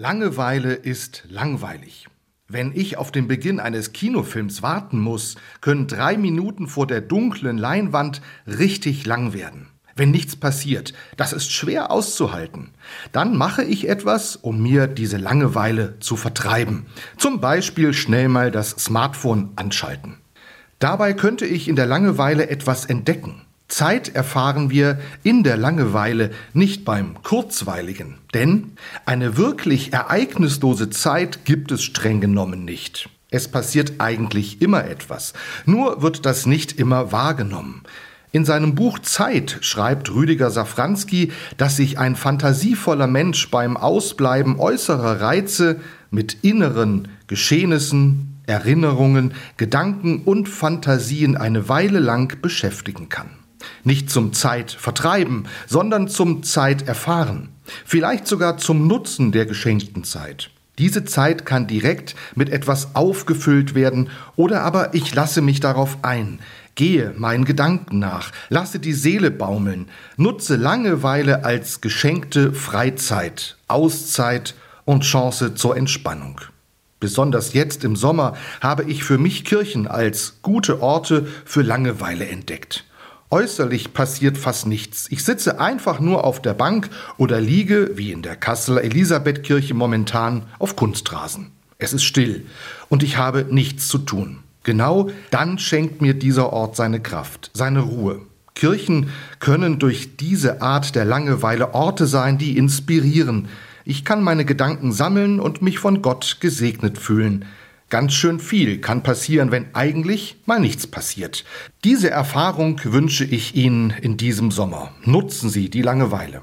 Langeweile ist langweilig. Wenn ich auf den Beginn eines Kinofilms warten muss, können drei Minuten vor der dunklen Leinwand richtig lang werden. Wenn nichts passiert, das ist schwer auszuhalten. Dann mache ich etwas, um mir diese Langeweile zu vertreiben. Zum Beispiel schnell mal das Smartphone anschalten. Dabei könnte ich in der Langeweile etwas entdecken. Zeit erfahren wir in der Langeweile, nicht beim Kurzweiligen. Denn eine wirklich ereignislose Zeit gibt es streng genommen nicht. Es passiert eigentlich immer etwas, nur wird das nicht immer wahrgenommen. In seinem Buch Zeit schreibt Rüdiger Safranski, dass sich ein fantasievoller Mensch beim Ausbleiben äußerer Reize mit inneren Geschehnissen, Erinnerungen, Gedanken und Fantasien eine Weile lang beschäftigen kann. Nicht zum Zeitvertreiben, sondern zum Zeiterfahren. Vielleicht sogar zum Nutzen der geschenkten Zeit. Diese Zeit kann direkt mit etwas aufgefüllt werden oder aber ich lasse mich darauf ein, gehe meinen Gedanken nach, lasse die Seele baumeln, nutze Langeweile als geschenkte Freizeit, Auszeit und Chance zur Entspannung. Besonders jetzt im Sommer habe ich für mich Kirchen als gute Orte für Langeweile entdeckt. Äußerlich passiert fast nichts. Ich sitze einfach nur auf der Bank oder liege, wie in der Kasseler Elisabethkirche momentan, auf Kunstrasen. Es ist still und ich habe nichts zu tun. Genau dann schenkt mir dieser Ort seine Kraft, seine Ruhe. Kirchen können durch diese Art der Langeweile Orte sein, die inspirieren. Ich kann meine Gedanken sammeln und mich von Gott gesegnet fühlen. Ganz schön viel kann passieren, wenn eigentlich mal nichts passiert. Diese Erfahrung wünsche ich Ihnen in diesem Sommer. Nutzen Sie die Langeweile.